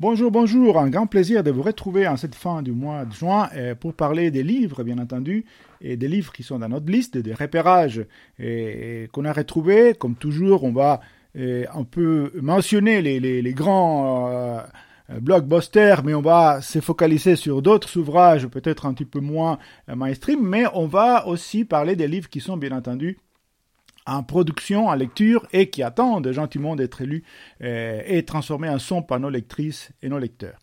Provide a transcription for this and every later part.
Bonjour, bonjour, un grand plaisir de vous retrouver en cette fin du mois de juin euh, pour parler des livres, bien entendu, et des livres qui sont dans notre liste, des repérages qu'on a retrouvés. Comme toujours, on va euh, un peu mentionner les, grands euh, blockbusters, mais on va se focaliser sur d'autres ouvrages peut-être un petit peu moins mainstream, mais on va aussi parler des livres qui sont bien entendu en production, en lecture, et qui attendent gentiment d'être élus euh, et transformés en son par nos lectrices et nos lecteurs.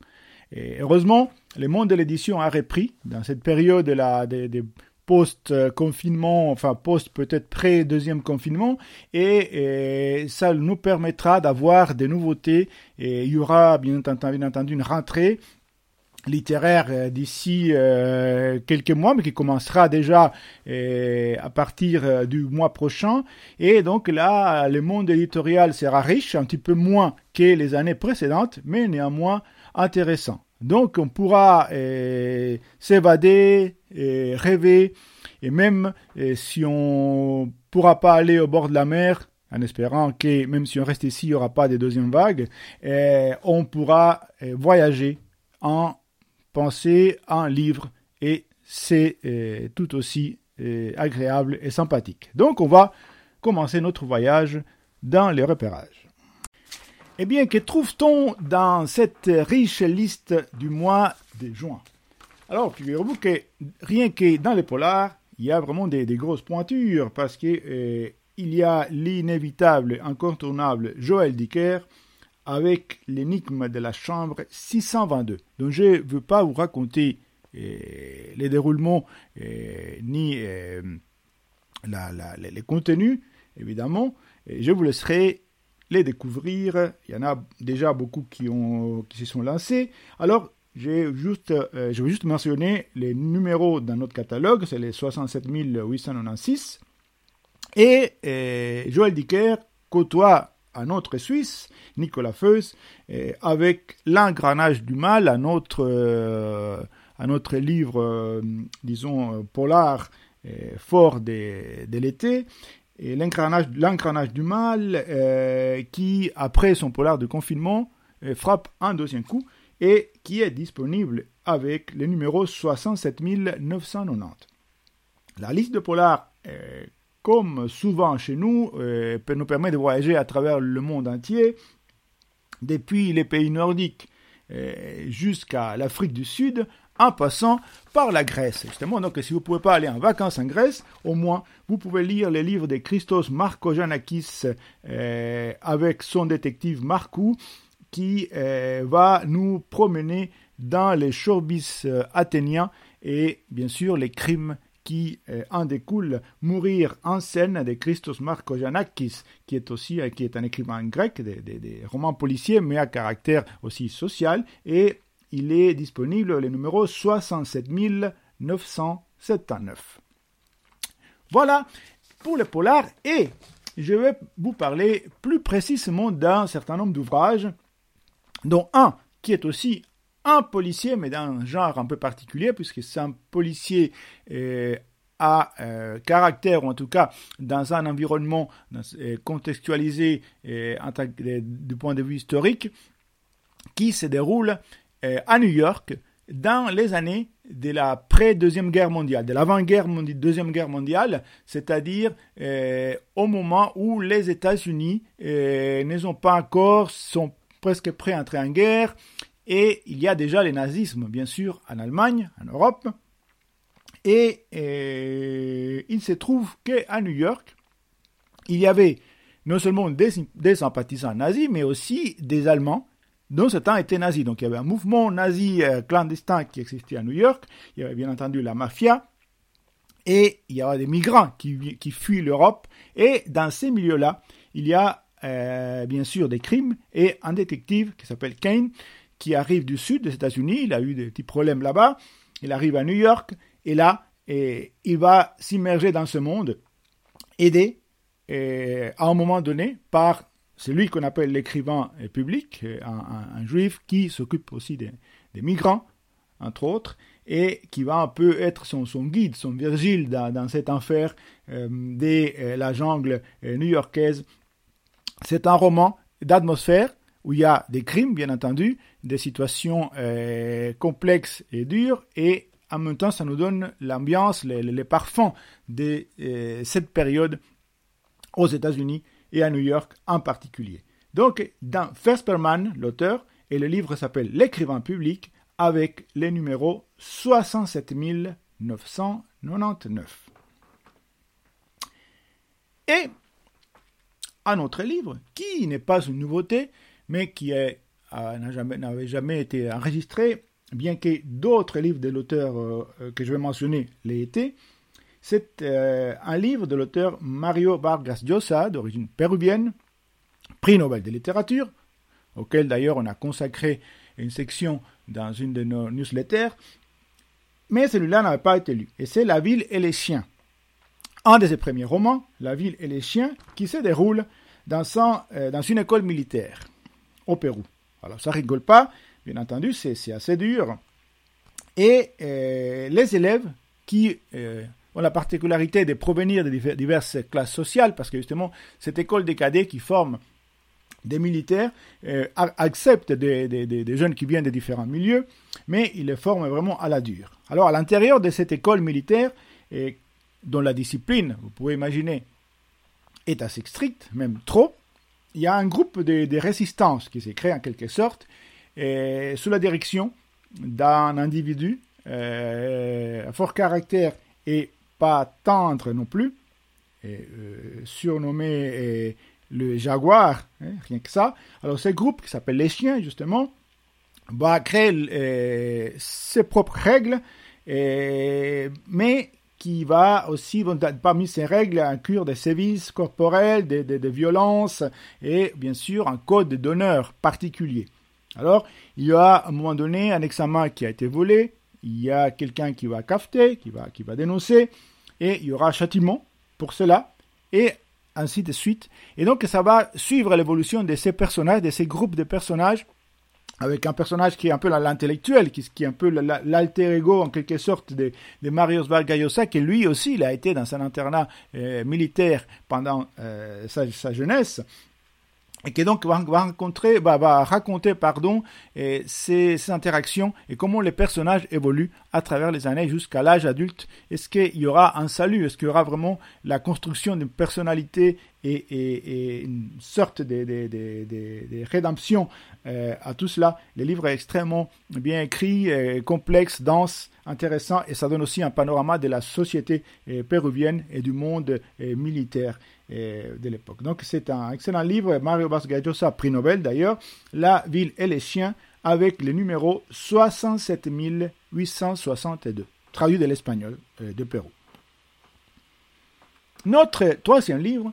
Et heureusement, le monde de l'édition a repris dans cette période de des, post-confinement, enfin post peut-être pré-deuxième confinement, et, ça nous permettra d'avoir des nouveautés. Et il y aura bien entendu une rentrée littéraire euh, d'ici euh, quelques mois, mais qui commencera déjà euh, à partir du mois prochain. Et donc là, le monde éditorial sera riche, un petit peu moins que les années précédentes, mais néanmoins intéressant. Donc on pourra s'évader, rêver, et même si on pourra pas aller au bord de la mer, en espérant que même si on reste ici, il n'y aura pas de deuxième vague, on pourra voyager en penser à un livre et c'est euh, tout aussi euh, agréable et sympathique. Donc on va commencer notre voyage dans les repérages. Eh bien, que trouve-t-on dans cette riche liste du mois de juin? Alors, figurez-vous que rien que dans les polars, il y a vraiment des, grosses pointures parce que euh, y a l'inévitable, incontournable Joël Dicker avec l'énigme de la chambre 622. Donc je ne veux pas vous raconter eh, les déroulements eh, ni eh, les contenus, évidemment. je vous laisserai les découvrir. Il y en a déjà beaucoup qui, se sont lancés. Alors, juste, euh, je vais juste mentionner les numéros dans notre catalogue, c'est les 67 896. Et Joël Dicker côtoie un autre Suisse, Nicolas Feuss, avec L'engrenage du mal, un autre, euh, un autre livre, euh, disons, euh, polar fort de, de l'été, et du mal, qui, après son polar de confinement, frappe un deuxième coup et qui est disponible avec le numéro 67 990. La liste de polar comme souvent chez nous, euh, nous permet de voyager à travers le monde entier, depuis les pays nordiques euh, jusqu'à l'Afrique du Sud, en passant par la Grèce. Justement, donc si vous ne pouvez pas aller en vacances en Grèce, au moins vous pouvez lire les livres de Christos Markojanakis euh, avec son détective Marcou, qui va nous promener dans les showbiz athéniens et bien sûr les crimes qui euh, en découle Mourir en scène de Christos Markojanakis, qui est aussi euh, qui est un écrivain grec, des, romans policiers, mais à caractère aussi social, et il est disponible le numéro 67 979. Voilà pour le polar, et je vais vous parler plus précisément d'un certain nombre d'ouvrages, dont un qui est aussi un policier, mais d'un genre un peu particulier, puisque c'est un policier euh, à euh, caractère, ou en tout cas dans un environnement euh, contextualisé du point de vue historique, qui se déroule à New York dans les années de la pré-deuxième guerre mondiale, de l'avant-guerre deuxième guerre mondiale, c'est-à-dire au moment où les États-Unis ne sont pas encore, sont presque prêts à entrer en guerre, et il y a déjà le nazisme, bien sûr, en Allemagne, en Europe. Et, euh, il se trouve qu'à New York, il y avait non seulement des, sympathisants nazis, mais aussi des Allemands dont ce temps étaient nazis. Donc il y avait un mouvement nazi euh, clandestin qui existait à New York. Il y avait bien entendu la mafia. Et il y avait des migrants qui, qui fuient l'Europe. Et dans ces milieux-là, il y a euh, bien sûr des crimes et un détective qui s'appelle Kane qui arrive du sud des États-Unis, il a eu des petits problèmes là-bas, il arrive à New York, et là, et il va s'immerger dans ce monde, aidé à un moment donné par celui qu'on appelle l'écrivain public, un, juif qui s'occupe aussi des, migrants, entre autres, et qui va un peu être son, guide, son Virgile dans, cet enfer euh, de euh, la jungle euh, new-yorkaise. C'est un roman d'atmosphère où il y a des crimes, bien entendu, des situations euh, complexes et dures, et en même temps, ça nous donne l'ambiance, les, parfums de euh, cette période aux États-Unis et à New York en particulier. Donc, dans Fersperman, l'auteur, et le livre s'appelle L'écrivain public, avec les numéros 67 999. Et un autre livre, qui n'est pas une nouveauté, mais qui n'avait jamais, été enregistré, bien que d'autres livres de l'auteur euh, euh, que je vais mentionner l'aient été, c'est euh, un livre de l'auteur Mario Vargas Llosa, d'origine péruvienne, prix Nobel de littérature, auquel d'ailleurs on a consacré une section dans une de nos newsletters, mais celui-là n'avait pas été lu, et c'est La ville et les chiens. Un de ses premiers romans, La ville et les chiens, qui se déroule dans une école militaire au Pérou. Alors ça rigole pas, bien entendu, c'est assez dur. Et euh, les élèves qui euh, ont la particularité de provenir de diverses classes sociales, parce que justement, cette école des cadets qui forme des militaires euh, accepte des, jeunes qui viennent de différents milieux, mais ils les forment vraiment à la dure. Alors, à l'intérieur de cette école militaire, dont la discipline, vous pouvez imaginer, est assez stricte, même trop, il y a un groupe de, de résistance qui s'est créé en quelque sorte, et sous la direction d'un individu euh, fort caractère et pas tendre non plus, et, euh, surnommé le jaguar, hein, rien que ça. Alors ce groupe qui s'appelle les chiens justement va créer euh, ses propres règles, mais qui va aussi, parmi ces règles, inclure des sévices corporels, des, des violences et bien sûr un code d'honneur particulier. Alors, il y a à un moment donné un examen qui a été volé, il y a quelqu'un qui va cafeter, qui va, qui va dénoncer, et il y aura châtiment pour cela, et ainsi de suite. Et donc, ça va suivre l'évolution de ces personnages, de ces groupes de personnages, avec un personnage qui est un peu l'intellectuel, qui, est un peu l'alter ego en quelque sorte de, de Marius Vargas qui lui aussi il a été dans un internat euh, militaire pendant euh, sa, jeunesse, et qui donc va, rencontrer, va, raconter pardon, et ces, ces, interactions et comment les personnages évoluent à travers les années jusqu'à l'âge adulte. Est-ce qu'il y aura un salut? Est-ce qu'il y aura vraiment la construction d'une personnalité et, une sorte de, de, de, de rédemption euh, à tout cela Le livre est extrêmement bien écrit, euh, complexe, dense, intéressant et ça donne aussi un panorama de la société euh, péruvienne et du monde militaire de l'époque. Donc c'est un excellent livre, Mario Vargas Llosa, prix Nobel d'ailleurs, La ville et les chiens, avec le numéro 67 862, traduit de l'espagnol de Pérou. Notre troisième livre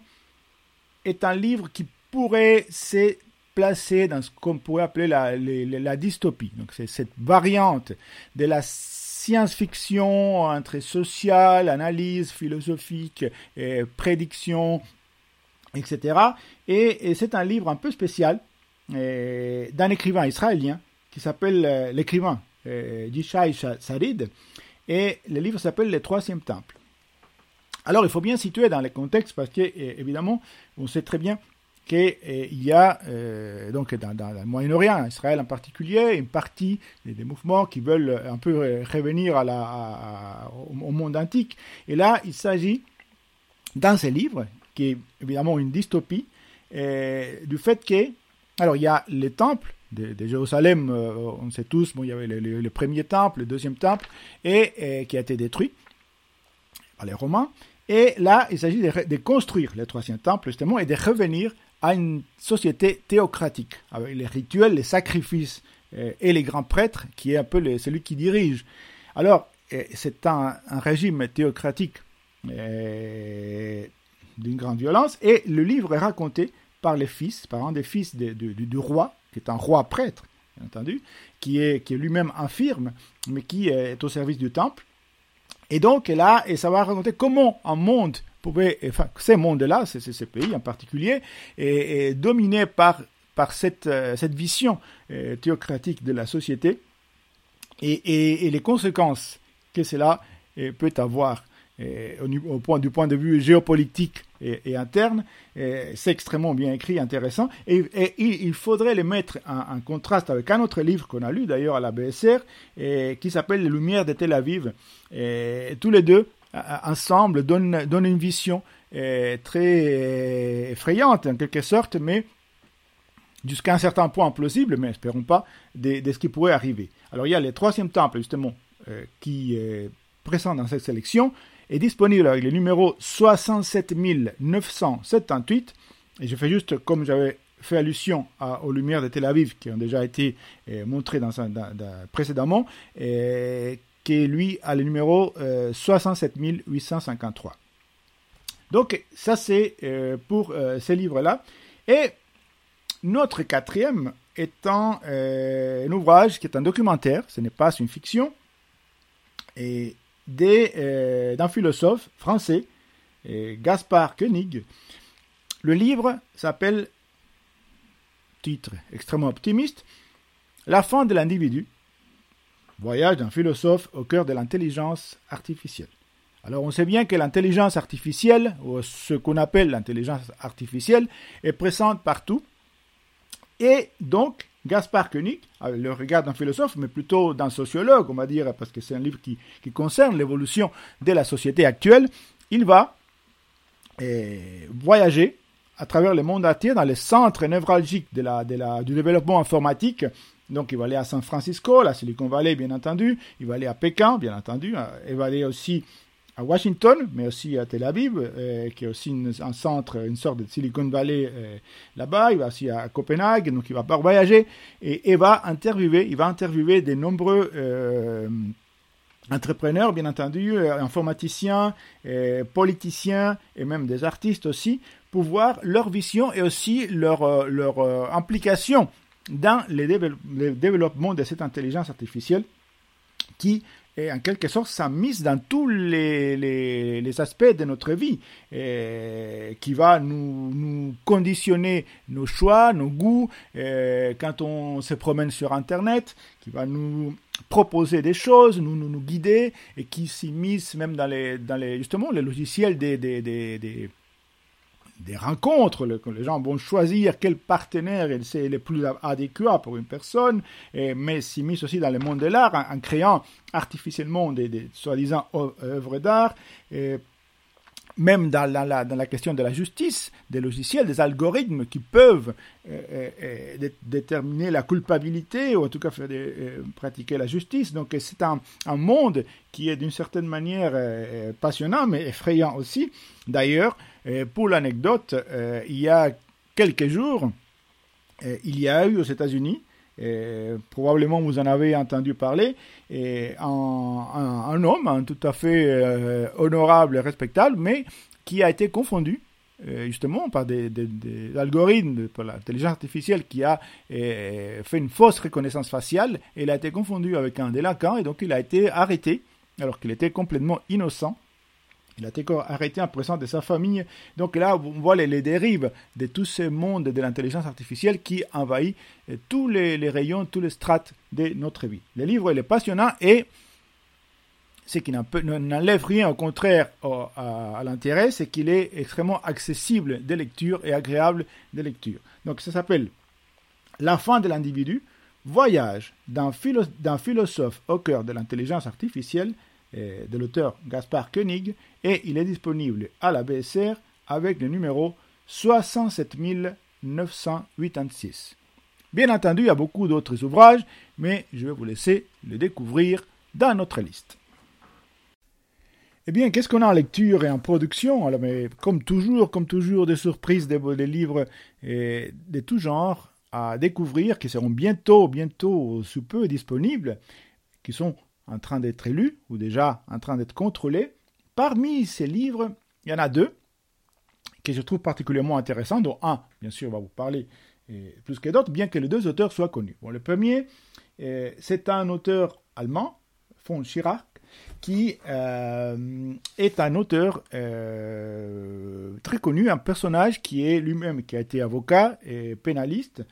est un livre qui pourrait se placer dans ce qu'on pourrait appeler la, la dystopie. Donc c'est cette variante de la science-fiction entre social, analyse philosophique, et prédiction, etc. Et, c'est un livre un peu spécial d'un écrivain israélien qui s'appelle euh, l'écrivain euh, Yishai Sarid. Et le livre s'appelle Le Troisième Temple. Alors, il faut bien situer dans le contexte parce que, évidemment, on sait très bien qu'il y a, euh, donc dans, le Moyen-Orient, Israël en particulier, une partie des, mouvements qui veulent un peu revenir à la, au, monde antique. Et là, il s'agit, dans ce livre, qui est évidemment une dystopie, euh, du fait que, alors il y a les temples de, Jérusalem, euh, on sait tous, bon, il y avait le, premier temple, le deuxième temple, et, qui a été détruit par les Romains. Et là, il s'agit de, de, construire le troisième temple, justement, et de revenir à une société théocratique, avec les rituels, les sacrifices euh, et les grands prêtres, qui est un peu celui qui dirige. Alors, euh, c'est un, régime théocratique euh, d'une grande violence, et le livre est raconté par les fils, par un des fils du roi, qui est un roi prêtre, bien entendu, qui est, qui est lui-même infirme, mais qui est au service du temple. Et donc là, et ça va raconter comment un monde pouvait, enfin, ces mondes-là, ces, pays en particulier, est, dominé par, par cette, euh, cette vision euh, théocratique de la société. Et, les conséquences que cela euh, peut avoir au, point, du point de vue géopolitique et, interne, c'est extrêmement bien écrit, intéressant. Et, il faudrait les mettre en, contraste avec un autre livre qu'on a lu d'ailleurs à la BSR, qui s'appelle Les Lumières de Tel Aviv. Et tous les deux, ensemble, donnent, donnent une vision très effrayante en quelque sorte, mais jusqu'à un certain point plausible, mais espérons pas, de, ce qui pourrait arriver. Alors il y a le troisième temple, justement, euh, qui est présent dans cette sélection, est disponible avec le numéro 67 978, et je fais juste comme j'avais fait allusion aux lumières de Tel Aviv qui ont déjà été euh, montrées dans, précédemment, et qui lui a le numéro 67 euh, 853. Donc ça c'est pour ces livres-là. Et notre quatrième étant euh, un ouvrage qui est un documentaire, ce n'est pas une fiction, et euh, d'un philosophe français, Gaspard Koenig. Le livre s'appelle, titre extrêmement optimiste, La fin de l'individu, voyage d'un philosophe au cœur de l'intelligence artificielle. Alors on sait bien que l'intelligence artificielle, ou ce qu'on appelle l'intelligence artificielle, est présente partout, et donc, Gaspard Koenig, le regard d'un philosophe, mais plutôt d'un sociologue, on va dire, parce que c'est un livre qui, concerne l'évolution de la société actuelle, il va eh, voyager à travers le monde entier dans les centres névralgiques du développement informatique. Donc il va aller à San Francisco, la Silicon Valley bien entendu, il va aller à Pékin bien entendu, il va aller aussi à Washington, mais aussi à Tel Aviv, euh, qui est aussi un centre, une sorte de Silicon Valley euh, là-bas. Il va aussi à Copenhague, donc il va pas voyager et, il va interviewer, il va interviewer de nombreux euh, entrepreneurs, bien entendu, informaticiens, politiciens et même des artistes aussi, pour voir leur vision et aussi leur, leur implication dans le développement de cette intelligence artificielle qui et en quelque sorte, ça mise dans tous les, les, aspects de notre vie, qui va nous, nous, conditionner nos choix, nos goûts, quand on se promène sur Internet, qui va nous proposer des choses, nous, nous, guider, et qui s'immisce même dans les, dans les, justement, les logiciels des, des des rencontres, le, les gens vont choisir quel partenaire est le plus adéquat pour une personne, et, mais s'immisce aussi dans le monde de l'art en, créant artificiellement des, soi-disant œuvres d'art. Même dans la, question de la justice, des logiciels, des algorithmes qui peuvent euh, euh, euh, déterminer la culpabilité ou en tout cas faire pratiquer la justice. Donc c'est un, monde qui est d'une certaine manière passionnant mais effrayant aussi. D'ailleurs, pour l'anecdote, il y a quelques jours, il y a eu aux États-Unis probablement vous en avez entendu parler, un, homme tout à fait euh, honorable et respectable, mais qui a été confondu euh, justement par des, algorithmes, par l'intelligence artificielle qui a euh, fait une fausse reconnaissance faciale, et il a été confondu avec un délinquant, et donc il a été arrêté alors qu'il était complètement innocent. Il a été arrêté en présence de sa famille. Donc là, on voit les, dérives de tout ce monde de l'intelligence artificielle qui envahit euh, tous les, rayons, tous les strates de notre vie. Le livre, est passionnant et ce qui n'enlève rien, au contraire, à, l'intérêt, c'est qu'il est extrêmement accessible de lecture et agréable de lecture. Donc ça s'appelle La fin de l'individu, voyage d'un philosophe au cœur de l'intelligence artificielle de l'auteur Gaspard Koenig et il est disponible à la BSR avec le numéro 67 986. Bien entendu, il y a beaucoup d'autres ouvrages, mais je vais vous laisser le découvrir dans notre liste. Eh bien, qu'est-ce qu'on a en lecture et en production? Alors, Comme toujours, comme toujours, des surprises, des, livres et de tout genre à découvrir qui seront bientôt, bientôt sous peu disponibles, qui sont en train d'être élus ou déjà en train d'être contrôlés. Parmi ces livres, il y en a deux que je trouve particulièrement intéressants, dont un, bien sûr, va vous parler plus que d'autres, bien que les deux auteurs soient connus. Bon, le premier, euh, c'est un auteur allemand, von Schirach, qui euh, est un auteur euh, très connu, un personnage qui est lui-même, qui a été avocat et pénaliste,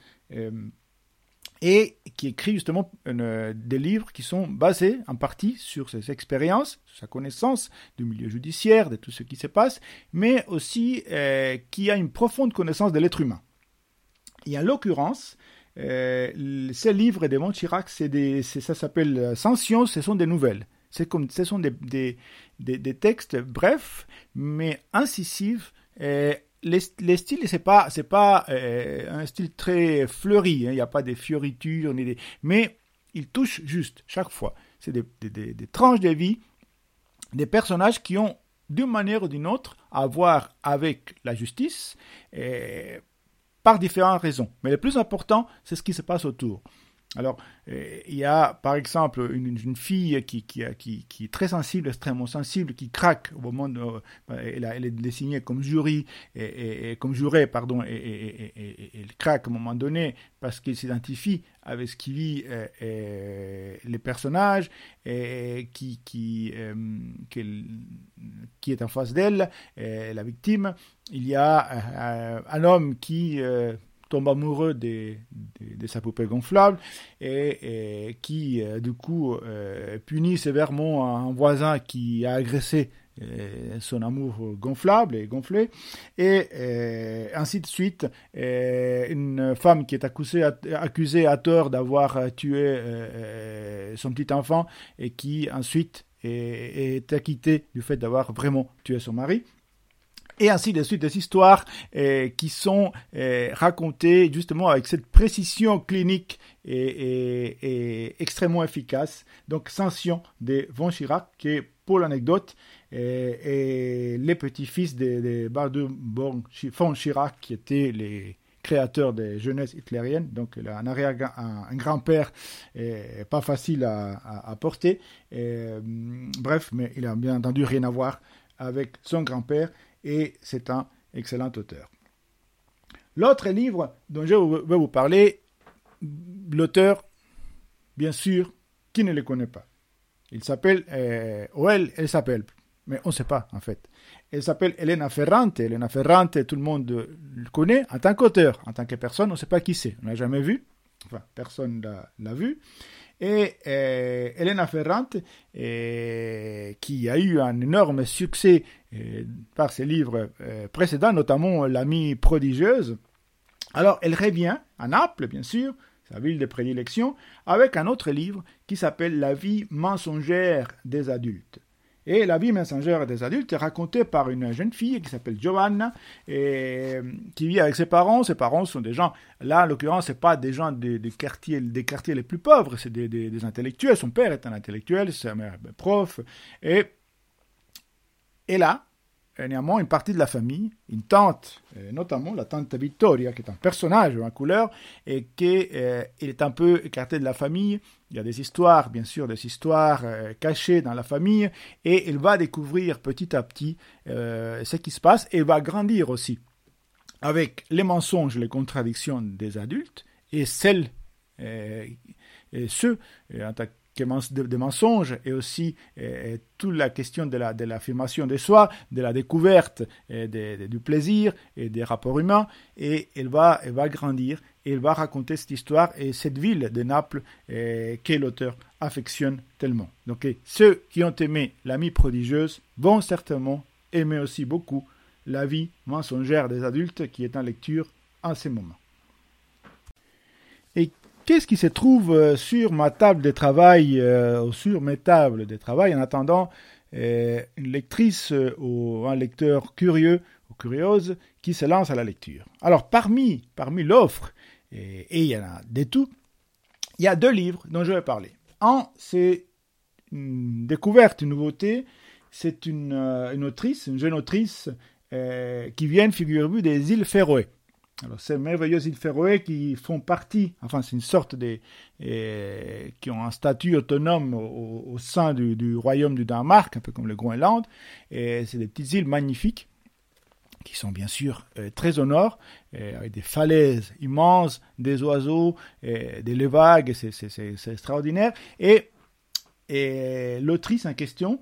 et qui écrit justement des livres qui sont basés en partie sur ses expériences, sa connaissance du milieu judiciaire, de tout ce qui se passe, mais aussi qui a une profonde connaissance de l'être humain. Et en l'occurrence, ces livres de Montchirac, c'est ça s'appelle Science, ce sont des nouvelles. Comme, ce sont des, des, textes brefs, mais incisifs. Et les, les styles, c'est pas, c'est pas euh, un style très fleuri. Hein. Il n'y a pas des fioritures, ni des, mais il touche juste chaque fois. C'est des, des, des, tranches de vie, des personnages qui ont d'une manière ou d'une autre à voir avec la justice. Et par différentes raisons. Mais le plus important, c'est ce qui se passe autour. Alors, euh, il y a par exemple une, une fille qui, qui, qui, est très sensible, extrêmement sensible, qui craque au moment de, euh, elle, elle, est désignée comme jury, et, comme juré, pardon, et, elle craque à un moment donné parce qu'elle s'identifie avec ce qui vit euh, les personnages et qui, qui, qui est en face d'elle, la victime. Il y a un homme qui tombe amoureux de, sa poupée gonflable et, qui, euh, du coup, euh, punit sévèrement un voisin qui a agressé euh, son amour gonflable et gonflé, et ainsi de suite. une femme qui est accusée à, accusée à tort d'avoir tué son petit enfant et qui ensuite est acquittée du fait d'avoir vraiment tué son mari et ainsi de suite des histoires euh, qui sont euh, racontées justement avec cette précision clinique et, extrêmement efficace. Donc Sanction de Von Chirac, qui est pour l'anecdote, et, les petits-fils de, de von Chirac, qui étaient les créateurs des jeunesses hitlériennes, donc un, un, grand-père pas facile à, porter. bref, mais il a bien entendu rien à voir avec son grand-père et c'est un excellent auteur. L'autre livre dont je vais vous parler, l'auteur, bien sûr, qui ne le connaît pas. Il s'appelle, euh, ou elle, elle s'appelle, mais on ne sait pas en fait. Elle s'appelle Elena Ferrante. Elena Ferrante, tout le monde le connaît en tant qu'auteur. En tant que personne, on ne sait pas qui c'est. On n'a jamais vu. Enfin, personne ne l'a vu. Et euh, Elena Ferrante, euh, qui a eu un énorme succès euh, par ses livres précédents, notamment L'amie prodigieuse, alors elle revient à Naples, bien sûr, sa ville de prédilection, avec un autre livre qui s'appelle La vie mensongère des adultes. Et la vie messengère des adultes est racontée par une jeune fille qui s'appelle Giovanna et qui vit avec ses parents. Ses parents sont des gens, là en l'occurrence, c'est pas des gens des, quartiers, des quartiers les plus pauvres, c'est des, des, intellectuels. Son père est un intellectuel, sa mère est prof. Et, et là, néanmoins une partie de la famille, une tante, euh, notamment la tante Vittoria, qui est un personnage en couleur, et qui euh, est un peu écartée de la famille. Il y a des histoires, bien sûr, des histoires euh, cachées dans la famille, et elle va découvrir petit à petit ce qui se passe, et va grandir aussi avec les mensonges, les contradictions des adultes, et celles, et ceux, en tant des mensonges et aussi euh, toute la question de l'affirmation de, de soi, de la découverte euh, du plaisir et des rapports humains. Et elle va, grandir et elle va raconter cette histoire et cette ville de Naples euh, que l'auteur affectionne tellement. Donc ceux qui ont aimé l'amie prodigieuse vont certainement aimer aussi beaucoup la vie mensongère des adultes qui est en lecture en ce moment. Qu'est-ce qui se trouve euh, sur ma table de travail euh, ou sur mes tables de travail en attendant euh, une lectrice ou un lecteur curieux ou curieuse qui se lance à la lecture? Alors parmi, parmi l'offre, et, il y en a des tout, il y a deux livres dont je vais parler. Un, c'est une découverte, une nouveauté, c'est une, une, autrice, une jeune autrice qui vient, figurez-vous, des îles Féroé. Alors, ces merveilleuses îles Féroé qui font partie, enfin, c'est une sorte de. qui ont un statut autonome au, sein du, royaume du Danemark, un peu comme le Groenland. Et c'est des petites îles magnifiques qui sont bien sûr euh, très au nord, avec des falaises immenses, des oiseaux, des vagues, c'est extraordinaire. Et, et l'autrice en question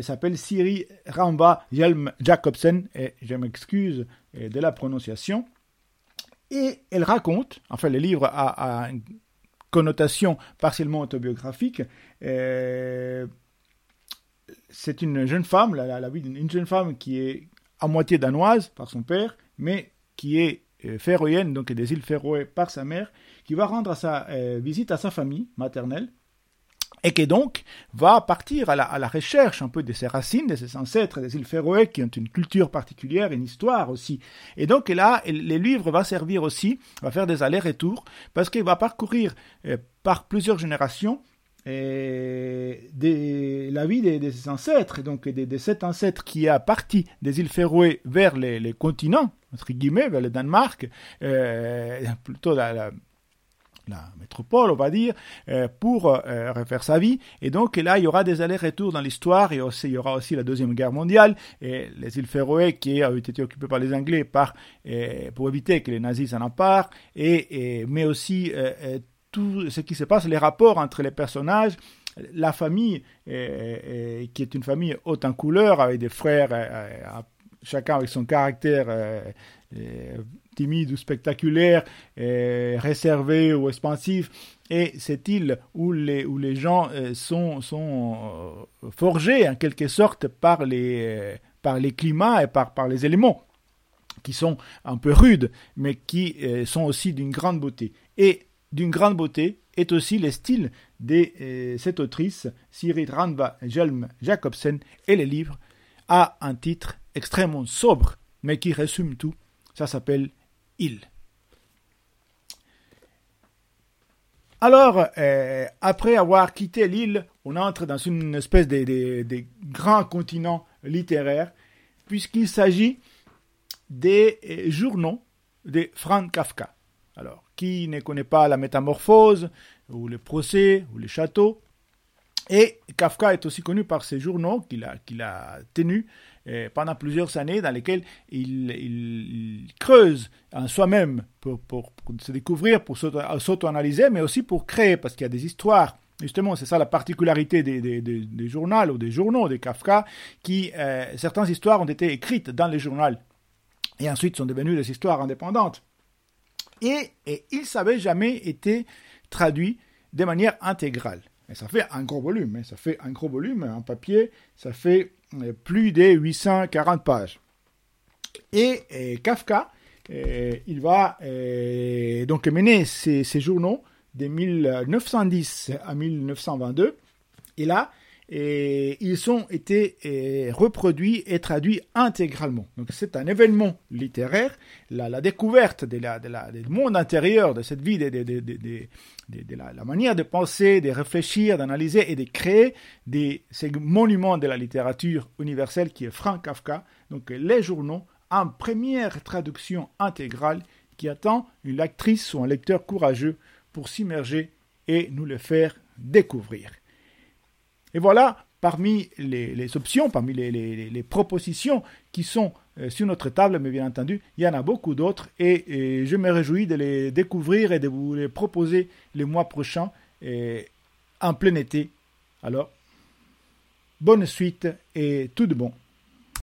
s'appelle Siri Ramba Hjelm Jacobsen, et je m'excuse de la prononciation. Et elle raconte, enfin le livre a, un connotation partiellement autobiographique. c'est une jeune femme, la, la vie d'une jeune femme qui est à moitié danoise par son père, mais qui est féroïenne, donc des îles Féroé par sa mère, qui va rendre sa visite à sa famille maternelle et qui donc va partir à la, recherche un peu de ses racines, de ses ancêtres, des îles Féroé, qui ont une culture particulière, une histoire aussi. Et donc là, les livres va servir aussi, va faire des allers-retours, parce qu'il va parcourir euh, par plusieurs générations euh, la vie des, des ancêtres, donc des, sept ancêtres qui a parti des îles Féroé vers les, continents, entre guillemets, vers le Danemark, euh, plutôt la la métropole, on va dire, euh, pour euh, refaire sa vie. Et donc là, il y aura des allers-retours dans l'histoire, et aussi, il y aura aussi la Deuxième Guerre mondiale, les îles Féroé qui avaient été occupées par les Anglais euh, pour éviter que les nazis s'en emparent, et, mais aussi tout ce qui se passe, les rapports entre les personnages, la famille, qui est une famille haute en couleur, avec des frères, chacun avec son caractère timide ou spectaculaire, réservé ou expansif. Et cette île où les, où les gens euh, sont, sont euh, forgés en quelque sorte par les, euh, par les climats et par, par les éléments qui sont un peu rudes, mais qui sont aussi d'une grande beauté. Et d'une grande beauté est aussi le style de cette autrice, Siri Ranva Jelm Jacobsen, et le livre a un titre extrêmement sobre, mais qui résume tout. Ça s'appelle île. Alors, euh, après avoir quitté l'île, on entre dans une espèce de, grand continent littéraire, puisqu'il s'agit des euh, journaux de Franz Kafka. Alors, qui ne connaît pas la métamorphose, ou le procès, ou le château Et Kafka est aussi connu par ses journaux qu'il a, qu'il a tenus euh, pendant plusieurs années dans lesquelles il, creuse en soi-même pour, se découvrir, pour s'auto-analyser, mais aussi pour créer, parce qu'il y a des histoires Justement, c'est ça la particularité des, journaux ou des journaux de Kafka, qui euh, certaines histoires ont été écrites dans les journaux et ensuite sont devenues des histoires indépendantes. Et, ils n'avaient jamais été traduits de manière intégrale. Et ça fait un gros volume, hein. ça fait un gros volume en papier, ça fait euh, plus de 840 pages. Et, Kafka, il va euh, donc mener ses, journaux de 1910 à 1922. Et là, et ils ont été reproduits et traduits intégralement. Donc c'est un événement littéraire, la, découverte de la, du monde intérieur de cette vie, de, de, la, manière de penser, de réfléchir, d'analyser et de créer des, ces monuments de la littérature universelle qui est Frank Kafka, donc les journaux en première traduction intégrale qui attend une lectrice ou un lecteur courageux pour s'immerger et nous le faire découvrir. Et voilà, parmi les, options, parmi les, propositions qui sont euh, sur notre table, mais bien entendu, il y en a beaucoup d'autres et, je me réjouis de les découvrir et de vous les proposer les mois prochains en plein été. Alors, bonne suite et tout de bon.